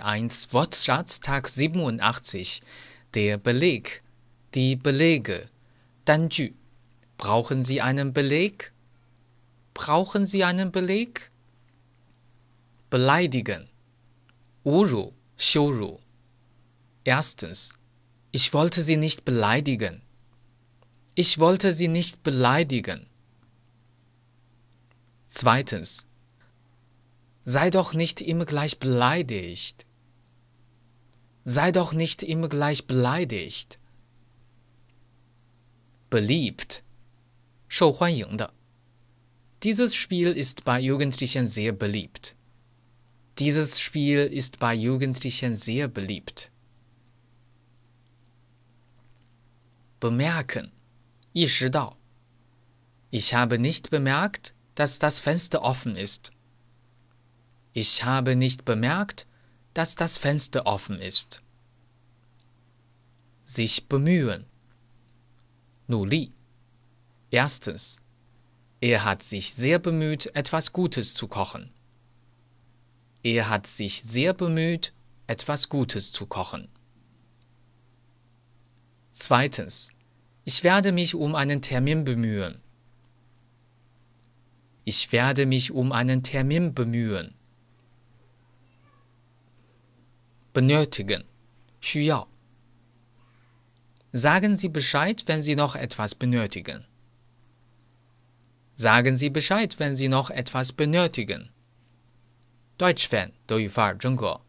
1 Wortschatz Tag 87 Der Beleg Die Belege Danju Brauchen Sie einen Beleg? Brauchen Sie einen Beleg? Beleidigen Uru Shuru Erstens Ich wollte Sie nicht beleidigen. Ich wollte Sie nicht beleidigen. Zweitens Sei doch nicht immer gleich beleidigt. Sei doch nicht immer gleich beleidigt. Beliebt. 受欢迎的. Dieses Spiel ist bei Jugendlichen sehr beliebt. Dieses Spiel ist bei Jugendlichen sehr beliebt. Bemerken. 意识到. Ich habe nicht bemerkt, dass das Fenster offen ist. Ich habe nicht bemerkt, dass das Fenster offen ist. Sich bemühen. 努力. Erstens. Er hat sich sehr bemüht, etwas Gutes zu kochen. Er hat sich sehr bemüht, etwas Gutes zu kochen. Zweitens. Ich werde mich um einen Termin bemühen. Ich werde mich um einen Termin bemühen. benötigen, 需要. Sagen Sie Bescheid, wenn Sie noch etwas benötigen. Sagen Sie Bescheid, wenn Sie noch etwas benötigen. Deutsch Fan 德语范儿真格。